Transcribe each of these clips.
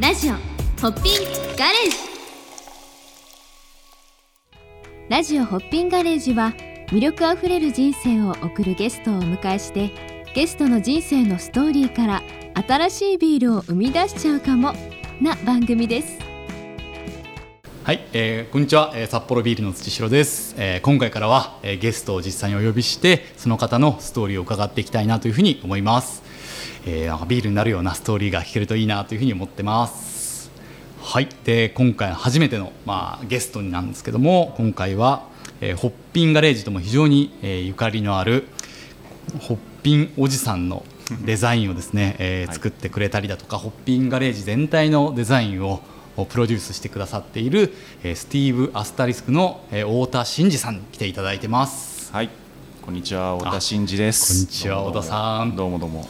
ラジオホッピンガレージラジオホッピンガレージは魅力あふれる人生を送るゲストをお迎えしてゲストの人生のストーリーから新しいビールを生み出しちゃうかもな番組です。はい、えーこんにちは、えー札幌ビールの土城です、えー今回からは、えーゲストを実際にお呼びしてその方のストーリーを伺っていきたいなというふうに思います、えーなんかビールになるようなストーリーが聞けるといいなというふうに思ってます。はい。で今回初めての、まあ、ゲストになんですけども今回は、えーホッピンガレージとも非常に、えーゆかりのあるホッピンおじさんのデザインをですね、えーはい。作ってくれたりだとか、ホッピンガレージ全体のデザインをプロデュースしてくださっている、えースティーブ・アスタリスクの、えー太田真二さんに来ていただいてます。はい、こんにちは、太田真二です。こんにちは太田さん。どうもどうも。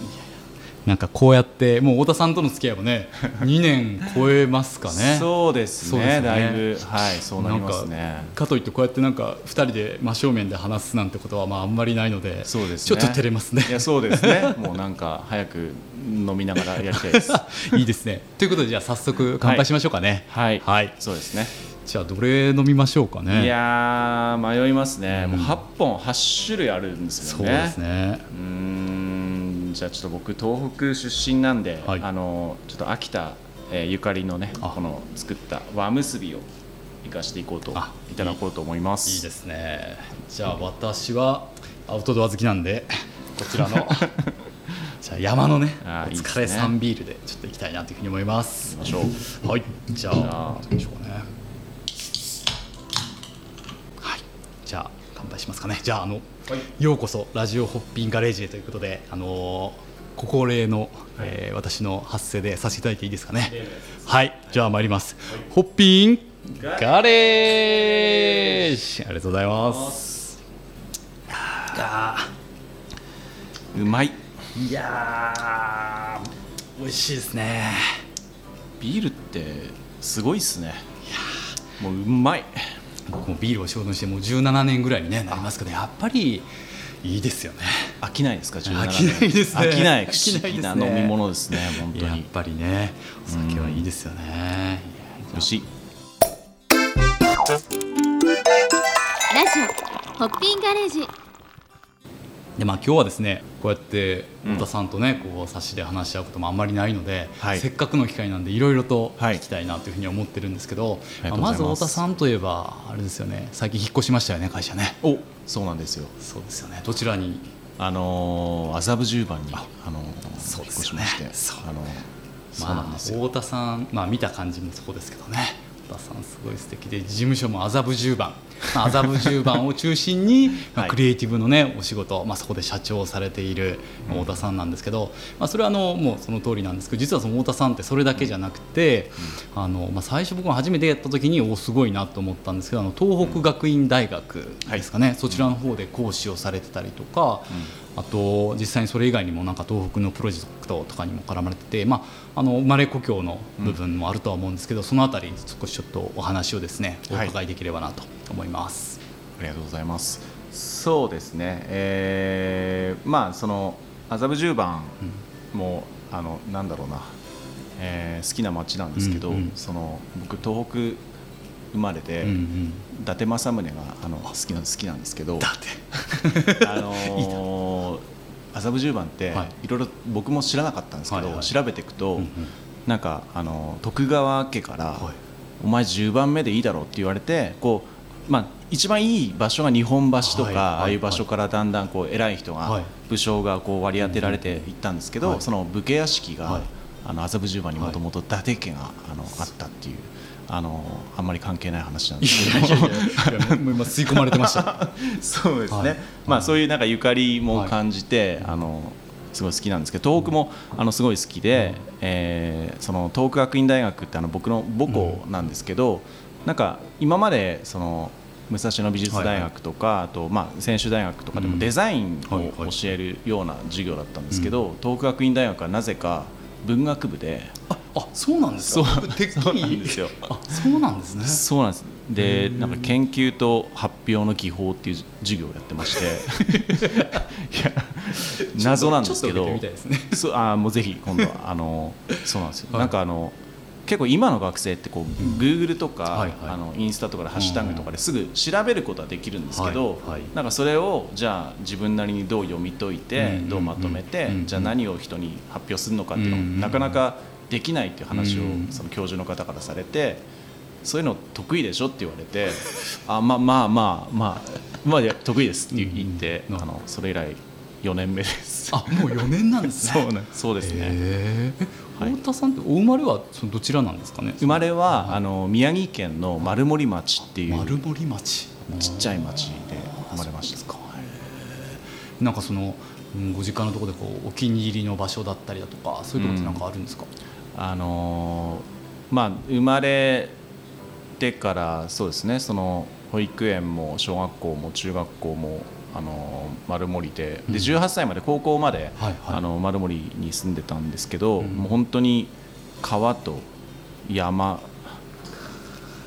なんかこうやってもう太田さんとの付き合いもね 2年超えますかねそうですねねだいぶ、はい、そうなりますね。かといってこうやってなんか2人で真正面で話すなんてことはまああんまりないのでそうですね。ちょっと照れますねいや、そうですね。もうなんか早く飲みながらやりたいです。いいですねということでじゃあ早速乾杯しましょうかねはい、はいそうですね。じゃあどれ飲みましょうかねいやー、迷いますね。うんもう八本、八種類あるんですよね。そうですねうーん、じゃあちょっと僕東北出身なんで、はい。あのちょっと秋田、えーゆかりのね、あ。この作った和結びを生かしていこうとあいただこうと思います。いいですね。じゃあ私はアウトドア好きなんでこちらの じゃあ山のねお疲れさんビールでちょっといきたいなというふうに思います。ましょう。はい。じゃあじゃあ。どうでしょうかね。はい。じゃあ乾杯しますかね。じゃああの、ようこそラジオホッピンガレージへということであのーご高齢の、えー私の発声でさせていただいていいですかね。はい。じゃあ参ります、ホッピンガレージ。ありがとうございます。うまい。いやー美味しいですね。ビールってすごいっすね。もううまい。僕もビールを仕事にしてもう17年ぐらいに、ね、なりますけどやっぱりいいですよね飽きないですか？17飽きないですね飽きない不飽きないですね思議な飲み物ですね。本当に。やっぱりねお酒はいいですよね美味しい。ラジオホッピンガレージでまあ今日はですねこうやってうん。太田さんとねこう差しで話し合うこともあんまりないので、はい。せっかくの機会なんでいろいろとはい。聞きたいなというふうに思ってるんですけど、ありがとうまあまず太田さんといえばあれですよね最近引っ越しましたよね会社ね。お、そうなんですよ。そうですよね。どちらに？あのー麻布十番にああのーそうですよね。引っ越しまして、そう。あのーそうまあ。太田さん、まあ、見た感じもそうですけどね。太田さんすごい素敵で事務所も麻布十番まあ麻布十番を中心に、まクリエイティブのねお仕事、まあ、そこで社長をされているまあ太田さんなんですけど、まあ、それはあのもうその通りなんですけど実はその太田さんってそれだけじゃなくて、あのまあ、最初僕も初めてやった時におすごいなと思ったんですけどあの東北学院大学ですかね、そちらの方で講師をされてたりとか、あと実際にそれ以外にもなんか東北のプロジェクトとかにも絡まれてて、まあ、あの生まれ故郷の部分もあるとは思うんですけど、そのあたりに少しちょっとお話をですねおはい伺いできればなと思います。ありがとうございます。そうですね。えーまあその麻布十番も、あのなんだろうな、えー好きな街なんですけど、うんうんその僕東北生まれで、うんうん。伊達政宗があの好きなん好きなんですけど、あのー 麻布十番って、はい。い、ろいろ僕も知らなかったんですけど、はいはい。調べていくと、うんうん。なんかあの徳川家から、はい。お前10番目でいいだろうって言われてこう、まあ、一番いい場所が日本橋とか、はいはい。ああいう場所からだんだんこう偉い人が、はい。武将がこう割り当てられていったんですけど、はい。その武家屋敷が、はい。あの麻布十番にもともと伊達家があのあったっていうあのあんまり関係ない話なんいですけど今 吸い込まれてました。そうですね、はい。まあ、そういうなんかゆかりも感じて、あのすごい好きなんですけど東北もあのすごい好きで、えーその東北学院大学ってあの僕の母校なんですけど、なんか今までその武蔵野美術大学とか、あとまあ専修大学とかでうん。もデザインはいはい。を教えるような授業だったんですけど、東北学院大学はなぜか文学部で。ああそうなんですか？そう。なんですよ。あそうなんですね。そうなんです。でなんか研究と発表の技法っていう授業をやってまして。いや謎なんですけど。そうあーもうぜひ今度はあのそうなんですよ、はい。なんかあの結構今の学生ってこう、ん。Google とか、はいはい。あのインスタとかでハッシュタグとかですぐ調べることはできるんですけど、はいはい。なんかそれをじゃあ自分なりにどう読み解いて、うんどうまとめて、うんじゃあ何を人に発表するのかっていうのを、うんなかなかできないっていう話を、うんその教授の方からされてそういうの得意でしょって言われて あまあまあまあまあまあ得意ですって言って、うんあのそれ以来4年目です。あもう4年なんですね。そうですね。えはい太田さんってお生まれはそのどちらなんですかね？生まれは、あの宮城県の丸森町っていう丸森町？ちっちゃい町で生まれました。なんかそのうんご実家のところでこうお気に入りの場所だったりだとかそういうところってなんかあるんですか、あのーまあ生まれてからそうですね。その保育園も小学校も中学校もあのー丸森でうん。で18歳まで高校まで、あの丸森に住んでたんですけど、うん。もう本当に川と山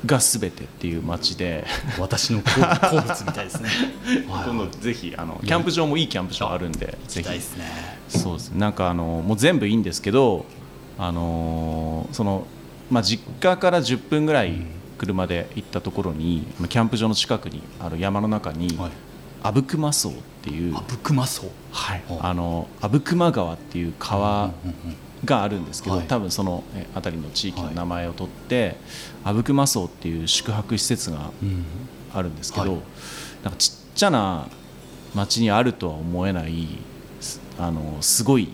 が全てっていう町で。私の好好物みたいですね。はい今度ぜひあのキャンプ場もいいキャンプ場あるんでぜひ。そうですね。なんかあのもう全部いいんですけど、あのーそのまあ、実家から10分ぐらい車で行ったところに、まあキャンプ場の近くにある山の中に、はい阿武隈荘っていうあぶくまそうはいはいあの阿武隈川っていう川があるんですけど、はい。多分そのえ辺りの地域の名前を取って、阿武隈荘っていう宿泊施設があるんですけど、はい。なんかちっちゃな町にあるとは思えないすあのすごい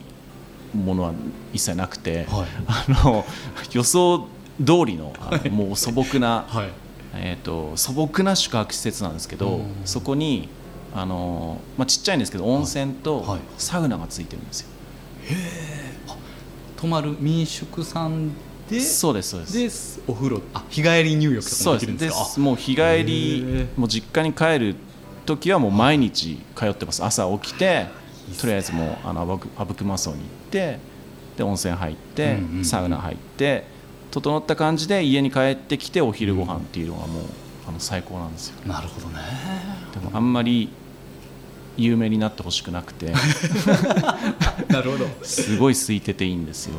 ものは一切なくて、はい。あの予想通りのもう素朴な、はい。えー、と素朴な宿泊施設なんですけど、うん。そこにあの、まあ、ちっちゃいんですけど温泉とはい。サウナがついてるんですよ。泊まる民宿さんでそうですそうです。でお風呂あ日帰り入浴とかそうできるんですか？です。もう日帰へりー。もう実家に帰る時はもう毎日通ってます。朝起きてとりあえずもうあの阿武隈荘に行ってで温泉入って、うんうん。サウナ入って整った感じで家に帰ってきてお昼ご飯っていうのがもうあの最高なんですよ。なるほどね。でもあんまり有名になってほしくなくて。なるほど。すごい空いてていいんですよ。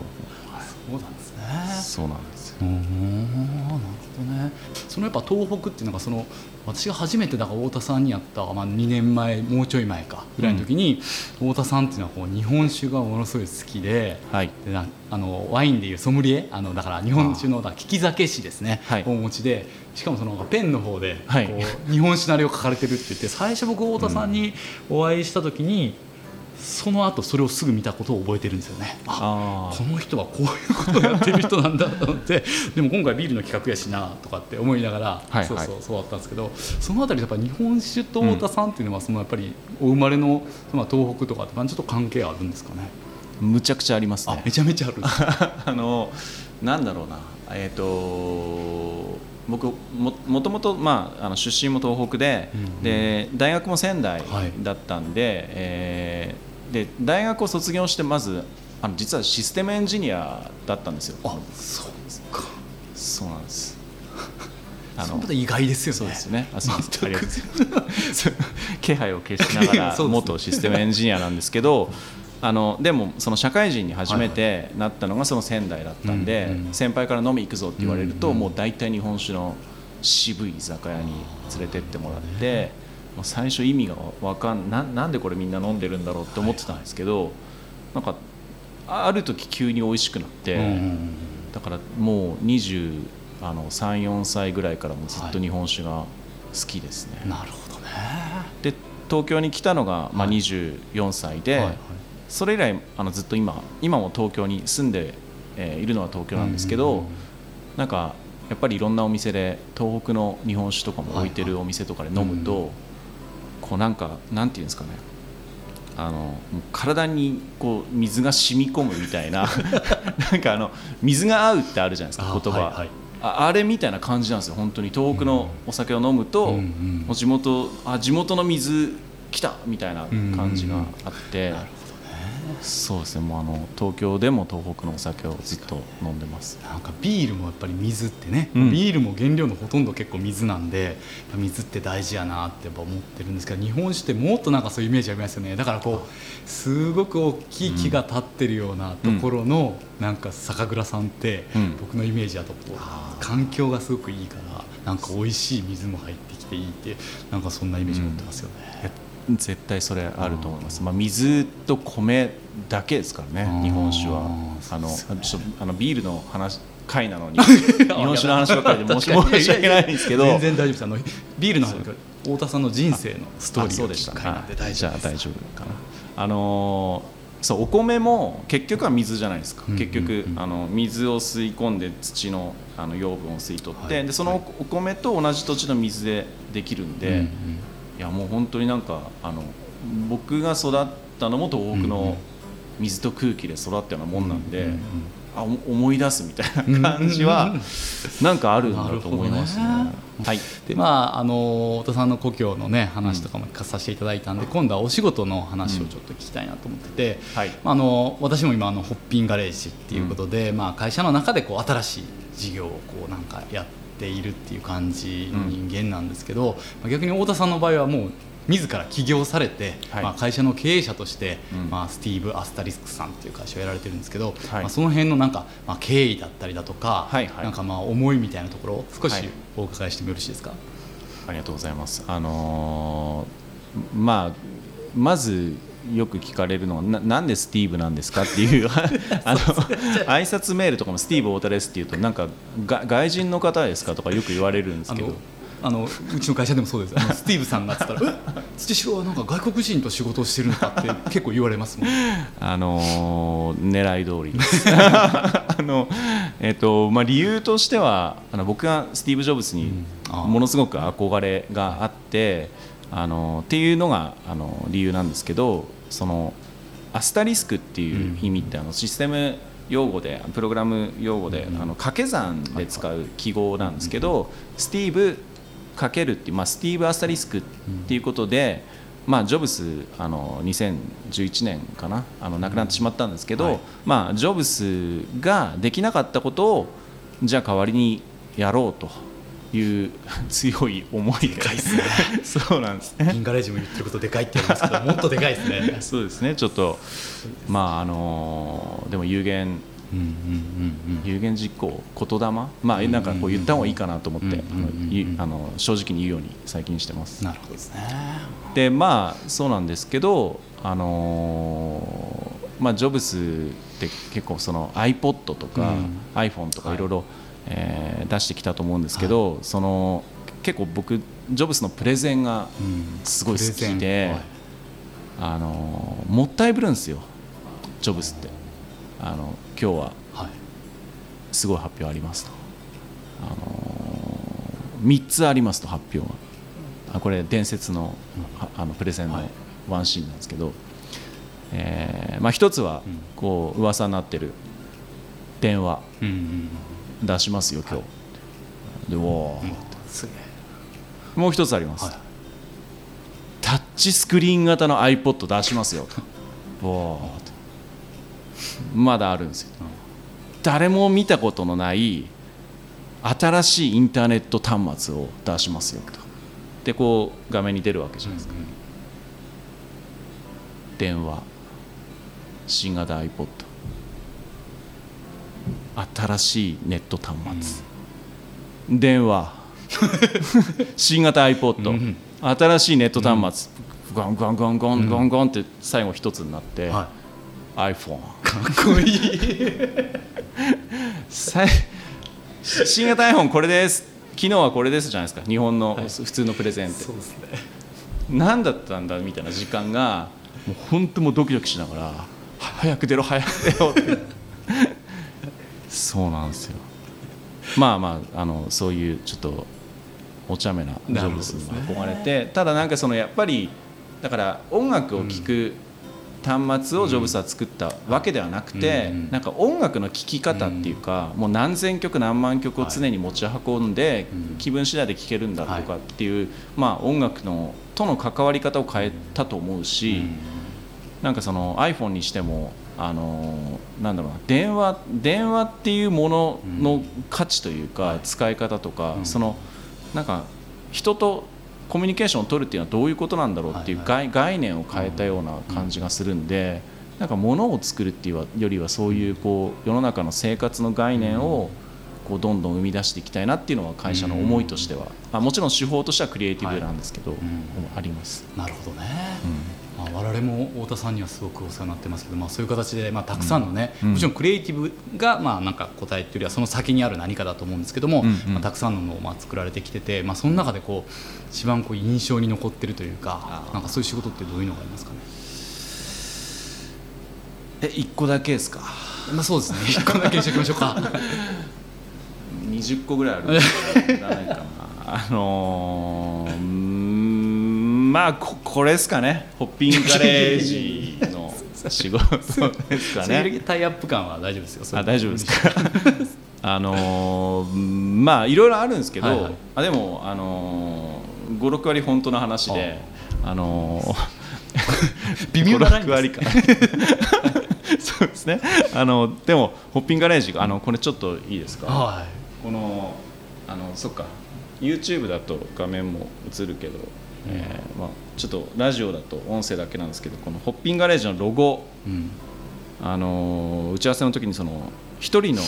そうなんですね。そうなんですよ。うーんなるほどね。そのやっぱ東北っていうのがその私が初めてだから太田さんに会った、まあ、2年前もうちょい前かぐらいの時に、太田さんっていうのはこう日本酒がものすごい好きではい。でなあのワインでいうソムリエあのだから日本酒のだ利き酒師ですね、はい。お持ちでしかもそのペンの方で、はい。こう日本酒のあれを書かれてるって言って最初僕太田さんにお会いした時に、その後それをすぐ見たことを覚えてるんですよね。ああこの人はこういうことをやってる人なんだと思って。でも今回ビールの企画やしなとかって思いながら、はいそうそうそうだったんですけどそのあたりやっぱ日本酒と太田さんっていうのはそのやっぱりお生まれの、まあ、東北とかってちょっと関係あるんですかね。あむちゃくちゃありますね。あめちゃめちゃある。あのなんだろうな、えー、と僕ももともと、まあ、あの出身も東北で,、うんうん。で大学も仙台はい。だったんで,、えーで大学を卒業してまずあの実はシステムエンジニアだったんですよ。あそうですか。そうなんです。あその意外ですよね。そうですよね。あすいませんあり全くがとうございます。気配を消しながら 元システムエンジニアなんですけどあのでもその社会人に初めてなったのがその仙台だったんで、先輩から飲み行くぞって言われると、もう大体日本酒の渋い居酒屋に連れてってもらって、最初意味がわかんななんでこれみんな飲んでるんだろうって思ってたんですけど、なんかある時急に美味しくなって、うんうんうんだからもう20あの34歳ぐらいからもずっと日本酒が好きですね、なるほどね。で東京に来たのが、まあ、はい24歳で、はいはい。それ以来あのずっと今今も東京に住んで、えーいるのは東京なんですけど、うんうんうんなんかやっぱりいろんなお店で東北の日本酒とかも置いてるお店とかで飲むと、はいこうなんかなんていうんですかね。あの体にこう水が染み込むみたいな。なんかあの水が合うってあるじゃないですかあ言葉、はいはい。ああれみたいな感じなんですよ本当に東北のお酒を飲むと、うんうんもう地元あ地元の水来たみたいな感じがあって、なるほど。ねそうですね。もうあの東京でも東北のお酒をずっと飲んでます。なんかビールもやっぱり水ってね、うん。ビールも原料のほとんど結構水なんで水って大事やなってやっぱ思ってるんですけど日本酒ってもっとなんかそういうイメージありますよね。だからこうすごく大きい木が立ってるようなところの、なんか酒蔵さんって、うん。僕のイメージだと環境がすごくいいからなんか美味しい水も入ってきていいってなんかそんなイメージ持ってますよね。絶対それあると思います、まあ、水と米だけですからうん。ね日本酒は。あのちょっとあのビールの話回なのに 日本酒の話ばっかりで申し訳ない。んですけど。全然大丈夫です。あのビールの話が太田さんの人生のストーリーそうでした聞く回なんで大じ丈夫大丈夫かな。あのーそうお米も結局は水じゃないですか、うん結局、うんうん。あの水を吸い込んで土のあの養分を吸い取って、はい。でそのお米と同じ土地の水でできるんで、うんうんいやもう本当になんかあの僕が育ったのも東北うんうん。の水と空気で育ったようなもんなんで、うんうんうん。あお思い出すみたいな感じはなんかあるんだと思いますね。はい。でまああの太田さんの故郷のね話とかも聞かさせていただいたんで、今度はお仕事の話をちょっと聞きたいなと思ってて、はい。まああの私も今あのホッピンガレージっていうことで、まあ会社の中でこう新しい事業をこうなんかやっているっていう感じの人間なんですけど、まあ逆に太田さんの場合はもう自ら起業されて、はい。まあ、会社の経営者として、うん。まあ、スティーブ・アスタリスクさんっていう会社をやられてるんですけど、はい。まあ、その辺のなんか、まあ、経緯だったりだとか、はいはい。なんかまあ思いみたいなところを少しはい。お伺いしてもよろしいですか？ありがとうございます。あのーまあまずよく聞かれるのはななんでスティーブなんですかっていう あの挨拶メールとかもスティーブ太田ですっていうとなんかが外人の方ですかとかよく言われるんですけど。あのうちの会社でもそうです。あの スティーブさんがっつったら「え土城はなんか外国人と仕事をしてるのか」って結構言われますもん。あのー狙い通りです。あのえっ、とまあ理由としてはあの僕がスティーブ・ジョブズにものすごく憧れがあって、あのっていうのがあの理由なんですけど、そのアスタリスクっていう意味ってあのシステム用語でプログラム用語で、うん。あの掛け算で使う記号なんですけど、スティーブかけるっていう、まあ、スティーブ・アスタリスクっていうことで、まあ、ジョブスあの2011年かなあの亡くなってしまったんですけど、はい。まあ、ジョブスができなかったことをじゃあ代わりにやろうという強い思いがかいっすね。そうなんですね。インガレージも言ってることでかいって言いますけどもっとでかいですね。そうですね。ちょっとまああのでも有限うんうんうん有限実行言霊？まあなんかこう言った方がいいかなと思ってうんうんうんうん。あの正直に言うように最近してます。なるほどですね。でまあそうなんですけどあのーまあジョブスって結構その iPod とか、うん。iPhone とかはいいろいろえー出してきたと思うんですけど、その結構僕ジョブスのプレゼンがうん。すごい好きではい。あのーもったいぶるんですよジョブスって。あの今日は。はい。すごい発表ありますと、あのー、3つありますと発表が。あこれ伝説の,、はあのプレゼンのはい。ワンシーンなんですけど、えーまあ、1つはうん。こう噂になってる電話。うんうん出しますよ今日、でおもう1つあります、はい。タッチスクリーン型の iPod 出しますよ。おまだあるんですよ。誰も見たことのない新しいインターネット端末を出しますよ。とでこう画面に出るわけじゃないですか、電話。新型 iPod 新しいネット端末、電話。新型 iPod、うん。新しいネット端末、ゴンゴンゴンゴンゴンゴンって最後一つになって、は iPhone いかっこいい。新型 iPhone これです。昨日はこれですじゃないですか。日本のはい。普通のプレゼンって、そうですね。何だったんだみたいな時間がもう本当もうドキドキしながらは早く出ろ早く出ろってそうなんですよ。まあまああのそういうちょっとお茶目なジョブスに憧れて、ただなんかそのやっぱりだから音楽を聴く端末をジョブスは作ったわけではなくて、うんなんか音楽の聴き方っていうか、もう何千曲何万曲を常に持ち運んで、うん。気分次第で聴けるんだとかっていう、まあ音楽のとの関わり方を変えたと思うし、なんかその iPhone にしてもあのなんだろうな電話電話っていうものの価値というか、使い方とか、そのなんか人とコミュニケーションを取るっていうのはどういうことなんだろうっていう概,、概念を変えたような感じがするんで、なんか物を作るっていうよりはそういうこう世の中の生活の概念をこうどんどん生み出していきたいなっていうのは会社の思いとしては、まあ、もちろん手法としてはクリエイティブなんですけど、あります。なるほどね、まあ、我々も太田さんにはすごくお世話になってますけど、まあ、そういう形で、まあ、たくさんのね、もちろんクリエイティブが、まあ、なんか答えっていうよりはその先にある何かだと思うんですけども、まあ、たくさんのものをまあ作られてきてて、まあ、その中でこう一番こう印象に残ってるというかなんかそういう仕事ってどういうのがありますかね？え一個だけですか？まあそうですね。一個だけにしておきましょうか。20個ぐらいあるんじゃないかな。あのー、まあここれですかね。ホッピングガレージの仕事ですかね。タイアップ感は大丈夫ですよ。あ大丈夫ですか？あのー、まあいろいろあるんですけど、はいはい、あでも、あのー、56割本当の話であのー、微妙な6割か。そうですね。あのでもホッピングガレージあのこれちょっといいですか、はい、このあのそっか。YouTube だと画面も映るけど、えーまあ、ちょっとラジオだと音声だけなんですけどこのホッピングガレージのロゴ、うん、あの打ち合わせの時にその1人の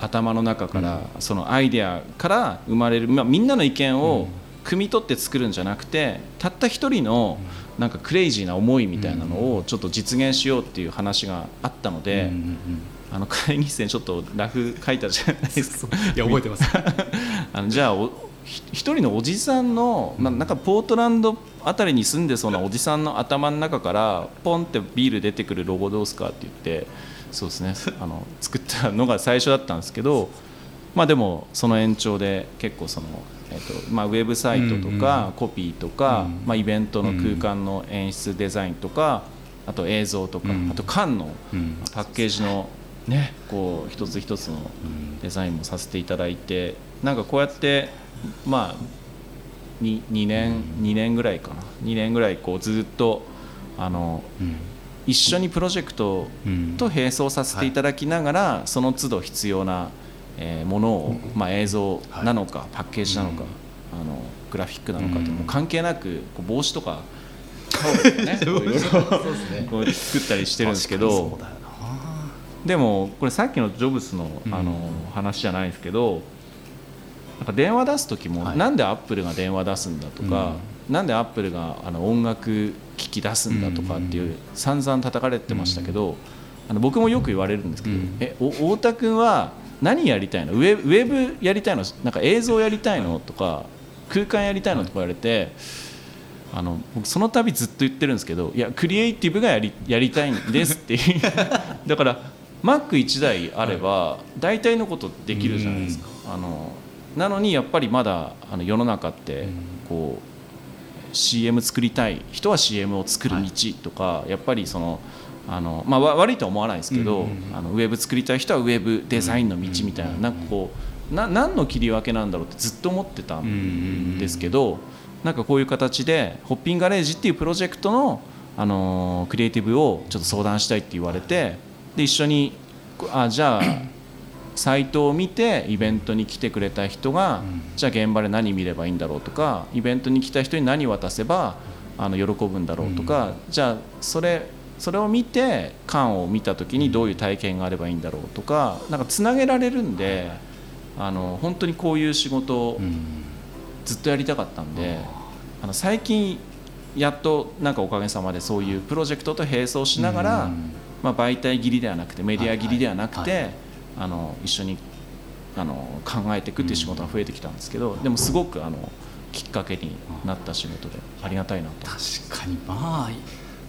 頭の中から、そのアイデアから生まれる、まあ、みんなの意見を汲み取って作るんじゃなくてたった1人のなんかクレイジーな思いみたいなのをちょっと実現しようっていう話があったので、あの会議室にちょっとラフ書いたじゃないですか。いや覚えてます。あのじゃあ一人のおじさんの、まあ、なんかポートランド辺りに住んでそうなおじさんの頭の中からポンってビール出てくるロゴどうすかって言ってそうですね。あの作ったのが最初だったんですけど、まあ、でもその延長で結構その、えーとまあ、ウェブサイトとかコピーとか、まあ、イベントの空間の演出デザインとかあと映像とか、あと缶のパッケージのね。こう一つ一つのデザインもさせていただいてなんかこうやってまあ 2, 2年2年ぐらいかな。2年ぐらいこうずっとあの、一緒にプロジェクトと並走させていただきながら、その都度必要な、えものを、まあ、映像なのか、パッケージなのか、あのグラフィックなのかっても関係なくこう帽子とか ね こう作ったりしてるんですけど。でもこれさっきのジョブスのあの話じゃないですけど、なんか電話出す時も、なんでアップルが電話出すんだとか、なんでアップルがあの音楽機器出すんだとかっていう散々叩かれてましたけど、あの僕もよく言われるんですけど、え太田君は何やりたいの？ウェウェブやりたいの？なんか映像やりたいの？とか空間やりたいの？とか言われて。あの僕その度ずっと言ってるんですけどいやクリエイティブがやりやりたいんですって だから Mac1 台あれば大体のことできるじゃないですか、あのなのにやっぱりまだあの世の中ってこう CM 作りたい人は CM を作る道とか、やっぱりそのあの、まあ、悪いとは思わないですけど、あのウェブ作りたい人はウェブデザインの道みたいななんかこうな何の切り分けなんだろうってずっと思ってたんですけど、なんかこういう形でホッピングガレージっていうプロジェクトのあのクリエイティブをちょっと相談したいって言われて。で一緒にあじゃあサイトを見てイベントに来てくれた人が、じゃあ現場で何見ればいいんだろうとかイベントに来た人に何渡せばあの喜ぶんだろうとか、じゃあそれそれを見て缶を見た時にどういう体験があればいいんだろうとかなんかつなげられるんであの本当にこういう仕事をずっとやりたかったんで、あの最近やっとなんかおかげさまでそういうプロジェクトと並走しながら、まあ、媒体切りではなくてメディア切りではなくて、あの一緒にあの考えていくっていう仕事が増えてきたんですけど、でもすごくあのきっかけになった仕事でありがたいなと。確かにまあ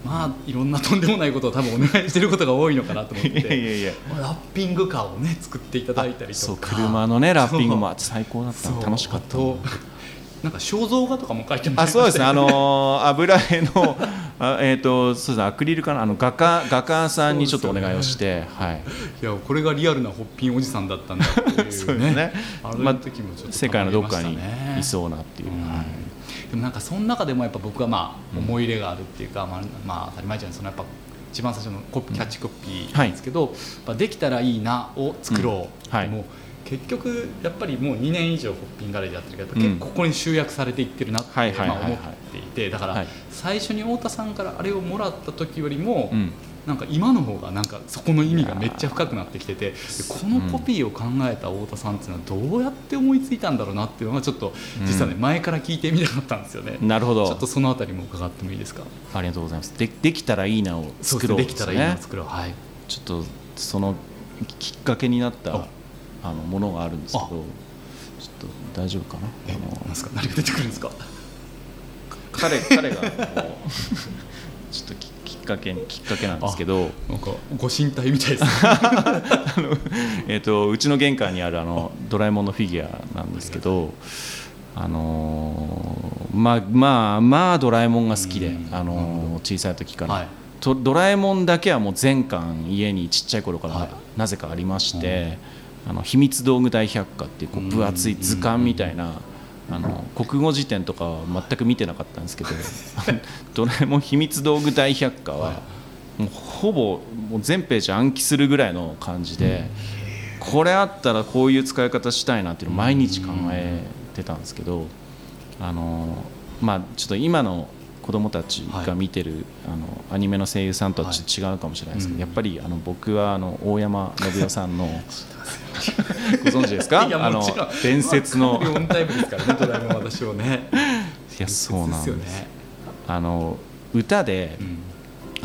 まあいろんなとんでもないことを多分お願いしてることが多いのかなと思って ラッピングカーをね作っていただいたりとか。車のねラッピングも最高だった。楽しかったなんか肖像画とかも書いてますあそうですね。あの油絵のあえっ、ー、とそうですアクリルかな？あの画家画家さんにちょっとお願いをして、ね、はい。いやこれがリアルなホッピンおじさんだったんだっていう、ね、そうですね。あの時もちょっと、まあ、世界のどっかにいそうなっていう、うん、はい。でもなんかその中でもやっぱ僕はまあ思い入れがあるっていうか、まあ、まあ当たり前じゃない。そのやっぱ一番最初のコピキャッチコピーなんですけど、やっぱできたらいいなを作ろう、うん。はい。もう結局やっぱりもう2年以上ホッピンガレージやってるけど、うん結構ここに集約されていってるなって思っていてだからはい最初に太田さんからあれをもらった時よりも、うんなんか今の方がなんかそこの意味がめっちゃ深くなってきててでこのコピーを考えた太田さんっていうのはどうやって思いついたんだろうなっていうのがちょっと実はねうん前から聞いてみたかったんですよね。なるほどちょっとそのあたりも伺ってもいいですか？ありがとうございますでできたらいいなを作ろうできたらいいなねを作ろう。はい。ちょっとそのきっかけになったああのものがあるんですけどあ。ちょっと大丈夫かな？え、あの。なんですか？何が出てくるんですか？彼彼が ちょっとききっかけきっかけなんですけどなんかご神体みたいですね。えー、とうちの玄関にあるあのドラえもんのフィギュアなんですけど、あのーまあまあまあドラえもんが好きでうん、あのー小さい時から、はい。とドラえもんだけはもう全巻家にちっちゃい頃かはい。らなぜかありまして、あの秘密道具大百科っていうこう分厚い図鑑みたいな。あの国語辞典とかは全く見てなかったんですけどドラえもん秘密道具大百科はもうほぼもう全ページ暗記するぐらいの感じで、これあったらこういう使い方したいなっていうのを毎日考えてたんですけど、あのまあちょっと今の子供たちが見てる、あのアニメの声優さんとは違うかもしれないですけど、はいやっぱりあの僕はあの大山信代さんの ご存知ですか？あの伝説の。まあタイムですからね。ドラえもん私をね。いやそうなんです。あの歌で、うん。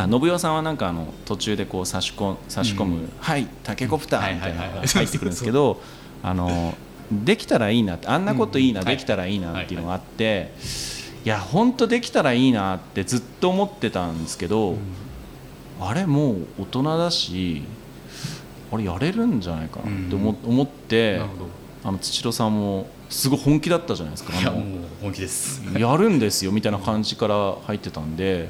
あ信代さんはなんかあの途中でこう差し込差し込む、うん。はいタケコプターみたいなのがはいはいはい入ってくるんですけどあのできたらいいなってあんなこといいな、うん。できたらいいなっていうのがあって、いや本当できたらいいなってずっと思ってたんですけど、あれもう大人だしあれやれるんじゃないかなって思,、思って。あの土郎さんもすごい本気だったじゃないですか。あのいやもう本気です。やるんですよみたいな感じから入ってたんで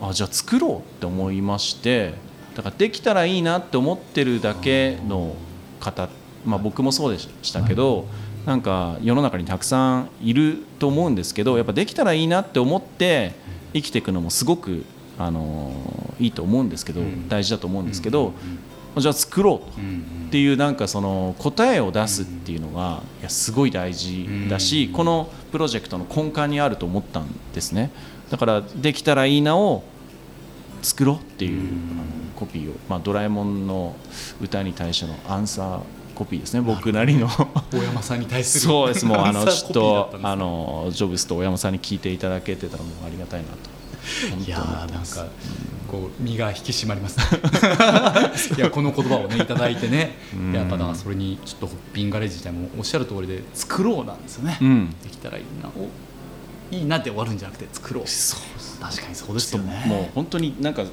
あじゃあ作ろうって思いましてだからできたらいいなって思ってるだけの方、まあ、僕もそうでしたけどなんか世の中にたくさんいると思うんですけどやっぱできたらいいなって思って生きていくのもすごく、あのいいと思うんですけど、うん。大事だと思うんですけど、じゃあ作ろうと。っていうなんかその答えを出すっていうのがいやすごい大事だしうん。このプロジェクトの根幹にあると思ったんですね。だからできたらいいなを作ろうっていううん。あのコピーを、まあ、ドラえもんの歌に対してのアンサーコピーですね僕なりの。大山さんに対する。そうですもうあのちょっとあのジョブスと大山さんに聞いていただけてたらもうありがたいなと。いやなんかこう身が引き締まりますね。いやこの言葉をねいただいてね。うん。やっぱだからそれにちょっとホッピンガレージ自体もおっしゃる通りで作ろうなんですよね、うん。できたらいいな。おいいなって終わるんじゃなくて作ろう。そう確かにそうですよね。もう本当になんか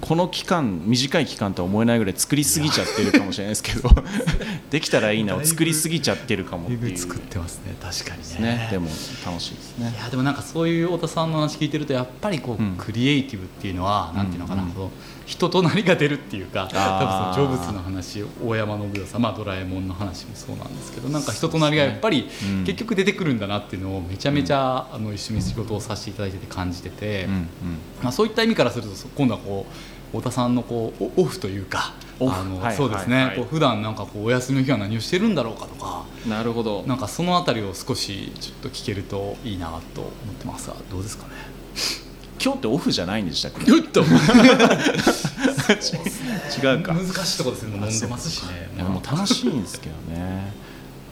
この期間短い期間とは思えないぐらい作りすぎちゃってるかもしれないですけどできたらいいなを作りすぎちゃってるかもっていう。作ってますね確かにね。ね。でも楽しいですね。いやでもなんかそういう太田さんの話聞いてるとやっぱりこう、うん。クリエイティブっていうのは、なんていうのかな、うん人となりが出るっていうか多分その成仏の話大山信代さん、まあ、ドラえもんの話もそうなんですけどなんか人となりがやっぱりうん結局出てくるんだなっていうのをめちゃめちゃ、あの一緒に仕事をさせていただいてて感じてて、まあ、そういった意味からするとそ今度はこう太田さんのこうオオフというかあの、はいそうですね、はいはいこう普段なんかこうお休みの日は何をしてるんだろうかとか。なるほどなんかそのあたりを少しちょっと聞けるといいなと思ってますがどうですかね？今日ってオフじゃないんでしたっけ？よっと。違うか。難しいところですね。もう飲んでますしね。いやもう楽しいんですけどね。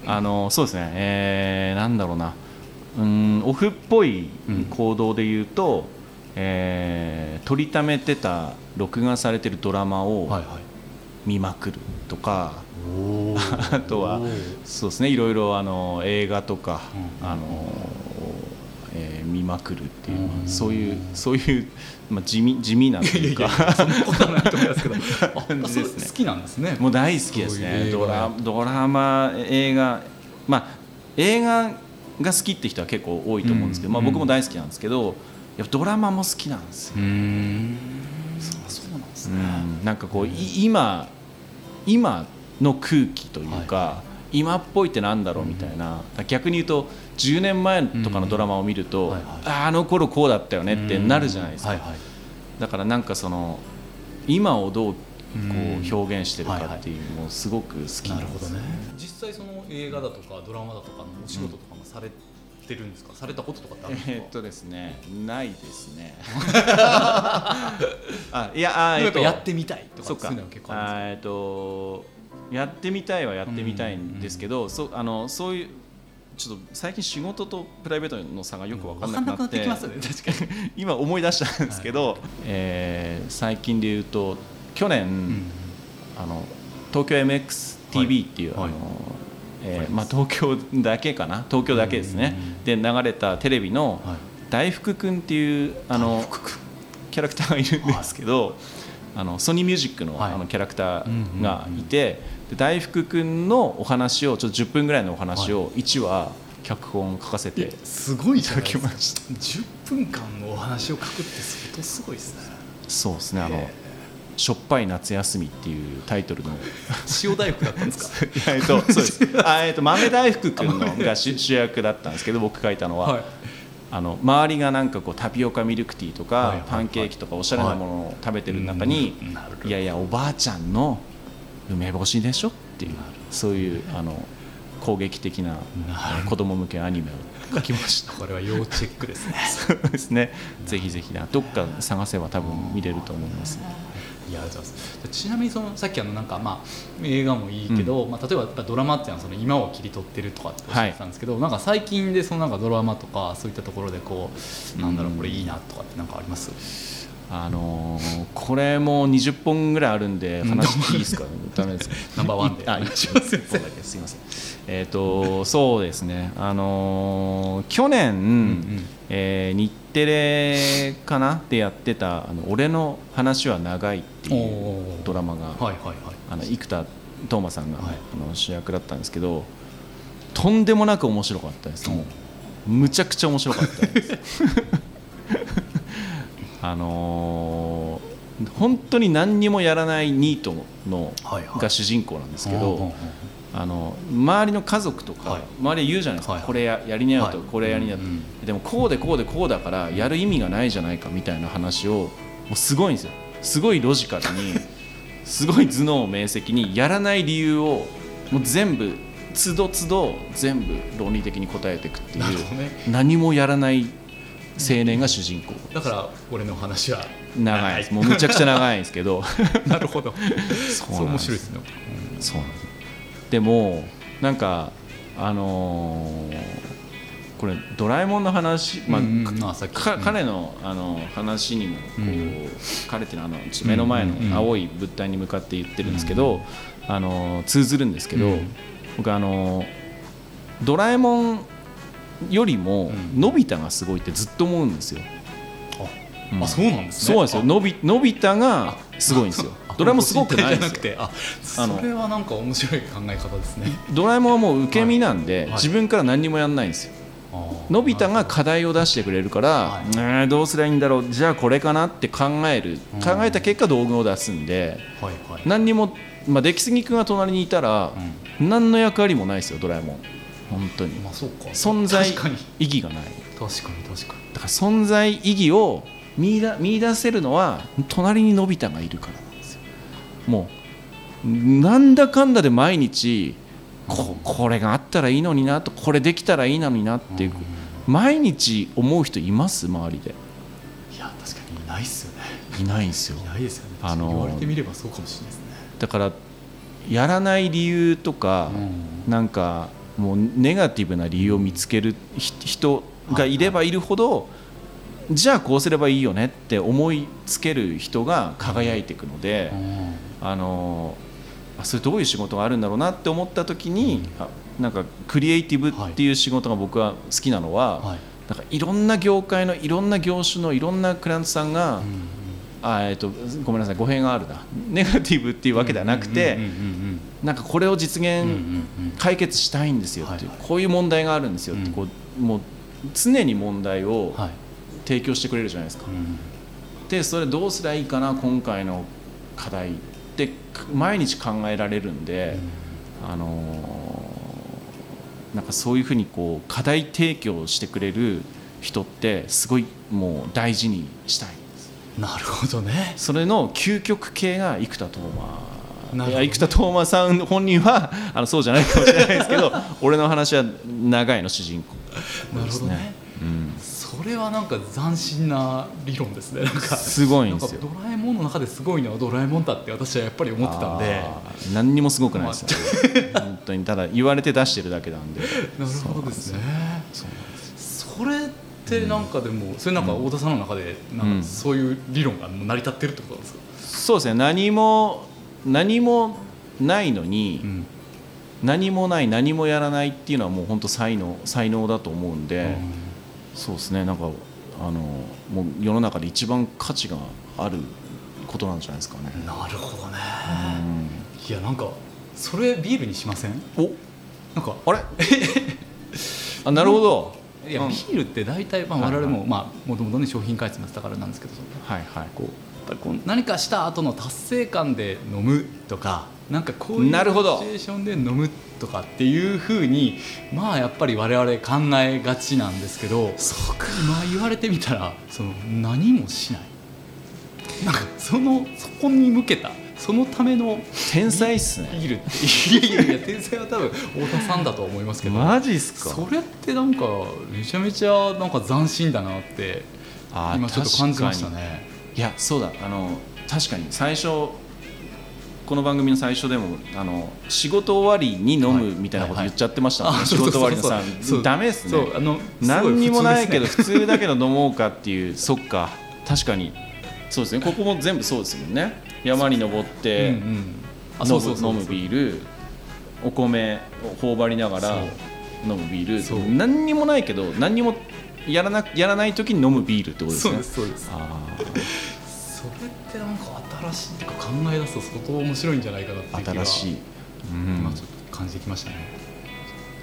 あのそうですね。えーなんだろうな。うんオフっぽい行動で言うと、えー撮りためてた録画されてるドラマをはいはい。見まくるとか、お あとはそうですね。いろいろあの映画とか、うん。あのえー見まくるっていう、うん。そういうそういう、まあ、地味地味なというか。そんなことはないと思いますけど。あ感じですね好きなんですね。もう大好きですね。ドラドラマ映画。まあ映画が好きって人は結構多いと思うんですけど、うん。まあ、僕も大好きなんですけどやっぱドラマも好きなんですよ、ん。そうなんですね。うん。なんかこうい今今の空気というか、今っぽいってなんだろうみたいな、逆に言うと10年前とかのドラマを見ると、うんはいはい。ああの頃こうだったよねってなるじゃないですか、はいはい。だからなんかその今をどうこうん。う表現してるかっていうのもすごく好きななんでするほどね。実際その映画だとかドラマだとかのお仕事とかもされてるんですか、されたこととかってあるんですか、えーっとですねないですね。あいやあえっとやってみたいとかそっか。そういうのは結構あるんですか？えっとやってみたいはやってみたいんですけど、そうあのそういうちょっと最近仕事とプライベートの差がよく分かんなくなって。今思い出したんですけど、えー最近で言うと去年、あの東京 MXTV っていう、えーまあ、東京だけかな。東京だけですね、で流れたテレビのはい。大福くんっていうあのキャラクターがいるんですけど、あのソニーミュージックの,、はい。あのキャラクターがいて、で大福くんのお話をちょっと10分ぐらいのお話を1話脚本書かせて、すごいじゃないただきました。10分間のお話を書くって相当すごいですね。そうですね。あのへ「しょっぱい夏休み」っていうタイトルの。塩大福だったんですか？えっとそうです。あ、えっと、豆大福くんのが主主役だったんですけど僕書いたのは、はい。あの周りがなんかこうタピオカミルクティーとか、はいはいはい。パンケーキとかおしゃれなものを食べてる中に、うんなるほど。いやいやおばあちゃんの梅干しでしょっていうそういうあの攻撃的な子供向けアニメを書きました。これは要チェックですね。そうですね。ぜひぜひなどっか探せば多分見れると思います、いやありがとうございますちなみにそのさっきあのなんかまあ映画もいいけど、まあ、例えばドラマっていうのはその今を切り取ってるとかっておっしゃってたんですけど、なんか最近でそのなんかドラマとかそういったところでこうなんだろうこれいいなとかってなんかあります、あのーこれも20本ぐらいあるんで話していいですか？ダメです。かナンバーワンであ一応すいませんすいません。えっ、とそうですね。あのー去年、んえー日テレかなでやってた「あの俺の話は長い」っていうドラマが、はいはいはい。あの生田斗真さんが、はい。あの主役だったんですけどとんでもなく面白かったです、もうむちゃくちゃ面白かったです あのー本当に何にもやらないニートの、はいはい。が主人公なんですけどあの周りの家族とか、はい。周りは言うじゃないですか、はいはい。これややりなよと、はい。これやりなよと、うんでもこうでこうでこうだからやる意味がないじゃないかみたいな話をもうすごいんですよ。すごいロジカルに すごい頭脳明晰にやらない理由をもう全部つどつど全部論理的に答えていくっていう。ね。何もやらない青年が主人公。だから俺の話は長いです。もうむちゃくちゃ長いんですけど。なるほど。そう面白いです。ねそうなんです。でもなんかあのーこれドラえもんの話、まあうんうん。彼のあの話にもこう、うん。彼っていうのはあの目の前の青い物体に向かって言ってるんですけど、あの通ずるんですけど、うん。僕あのドラえもんよりもうん。のび太がすごいってずっと思うんですよ。あ,、うん。あそうなんですね。そうなんですよ。あ。のびのび太がすごいんですよ。あドラえもんすごくないですよ。なくてあそれはなんか面白い考え方ですね。ドラえもんはもう受け身なんで、はい。自分から何にもやんないんですよ。のび太が課題を出してくれるから、はい。えーどうすりゃいいんだろう。じゃあこれかなって考える。うん。考えた結果道具を出すんではいはい。何にも、まあ、出来すぎ君が隣にいたら、何の役割もないですよドラえもん本当に。まあそうか。存在意義がない。確かに確かに。だから存在意義を見出見出せるのは隣にのび太がいるからなんですよ。もうなんだかんだで毎日ここれがあったらいいのになとこれできたらいいのになっていう毎日思う人います？周りで。いや確かにいないっすよね。いないんですよ。いないですよね。あのー言われてみればそうかもしれないですね。だからやらない理由とか、なんかもうネガティブな理由を見つけるひ人がいればいるほど、じゃあこうすればいいよねって思いつける人が輝いていくので、あのあそれどういう仕事があるんだろうなって思った時に、あなんかクリエイティブっていう仕事が僕は好きなのは、はい。なんかいろんな業界のいろんな業種のいろんなクライアントさんが、あえっとごめんなさい語弊があるな。ネガティブっていうわけではなくて、なんかこれを実現、解決したいんですよってこういう問題があるんですよって、うん。こうもう常に問題をはい。提供してくれるじゃないですか。うんでそれどうすりゃいいかな今回の課題って毎日考えられるんで、あのーなんかそういうふうにこう課題提供してくれる人ってすごいもう大事にしたいなるほどね。それの究極系が生田斗真生田斗真さん本人はあのそうじゃないかもしれないですけど 俺の話は長いの主人公なるですね。ほどね。うんそれはなんか斬新な理論ですね。なんかすごいんですよ。ドラえもんの中ですごいのはドラえもんだって私はやっぱり思ってたんで。何にもすごくないですよ。本当に。ただ言われて出してるだけなんで。なるほどですね。それってなんかでも、それなんか太田さんの中でなんかそういう理論が成り立ってるってことですか、そうですね。何も何もないのに、うん。何もない何もやらないっていうのはもう本当才能才能だと思うんで、そうですねなんかあのもう世の中で一番価値があることなんじゃないですかね。なるほどね、うん。いやなんかそれビールにしません？お。なんかあれ？あなるほど。いや、うん。ビールって大体、まあ、我々もまあもともとね商品開発もやってたからなんですけどはいはい。こうぱりこう何かした後の達成感で飲むとかなんかこういうシチュエーションで飲むとかっていうふうにまあやっぱり我々考えがちなんですけどそうか。今言われてみたらその何もしないなんかそのそこに向けたそのための天才っすね。ビールっていやいやいや天才は多分太田さんだと思いますけどマジっすか。それってなんかめちゃめちゃなんか斬新だなって今ちょっと感じましたね。いやそうだあの確かに最初この番組の最初でもあの仕事終わりに飲むみたいなこと言っちゃってましたもんね、あ仕事終わりのさそうそうそう。そうダメですね。あの何にもないけど普通だけど飲もうかっていう そっか。確かに。そうですね。ここも全部そうですもんね。山に登ってうんうん。あ飲むビールお米を頬張りながら飲むビール何にもないけど何にもやらなやらない時に飲むビールってことですそうねですそうです。あそれってなんか新しいっていうか考え出すと相当面白いんじゃないかなっていう気がー新しい、うん。今ちょっと感じてきましたね。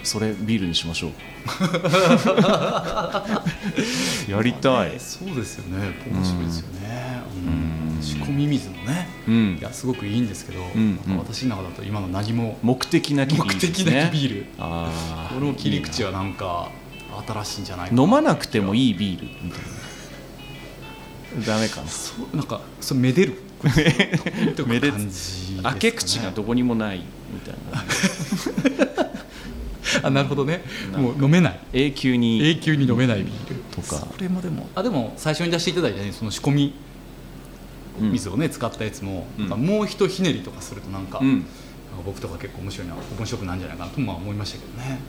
それビールにしましょう。やりたい、そうですよね。面白いですよね。うん。うん。仕込み水もね。うん。いやすごくいいんですけどんなん。か私の中だと今の何も目的なきビー目ルです的ねなきビール。この切り口はなんか新しいんじゃないか。飲まなくてもいいいビール。みたいなダメかな。そうなんかそう めでる。めで感じね開け口がどこにもないみたいな。あなるほどね。もう飲めない。永久に。永久に飲めないビール。とか。それもでもあでも最初に出していただいたねその仕込みうん。水をね使ったやつも、うん。もうひとひねりとかするとなんか,、うん。僕とか結構面白いな面白くなんじゃないかなとまあ思いましたけどね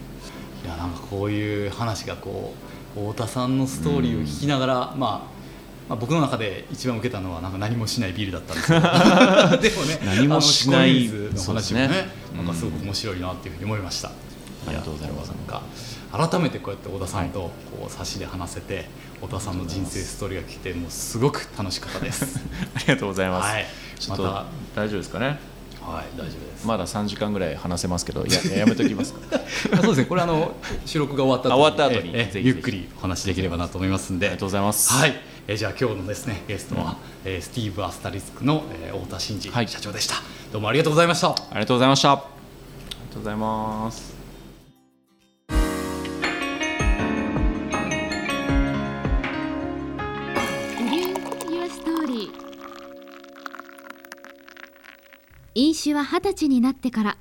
いやなんかこういう話がこう太田さんのストーリーを聞きながら、まあまあ、僕の中で一番受けたのはなんか何もしないビールだったんですけど でもね何もしないあの話もねね。なんかすごく面白いなっていうふうに思いました、ありがとうございます。やなんか改めてこうやって太田さんとこう差しで話せて太田さんの人生ストーリーが聞いてもうすごく楽しかったです。ありがとうございます、はい。ちょっと、ま大丈夫ですかねはい大丈夫です。まだ3時間ぐらい話せますけどいややめときますか。あそうですね。これあの収録が終わった終わった後に。ゆっくりお話しできればなと思いますんで。ありがとうございます。はい。えじゃあ今日のですねゲストは、えースティーブ・アスタリスクの、えー太田真二はい。社長でした、どうもありがとうございました。ありがとうございました。ありがとうございます飲酒は二十歳になってから。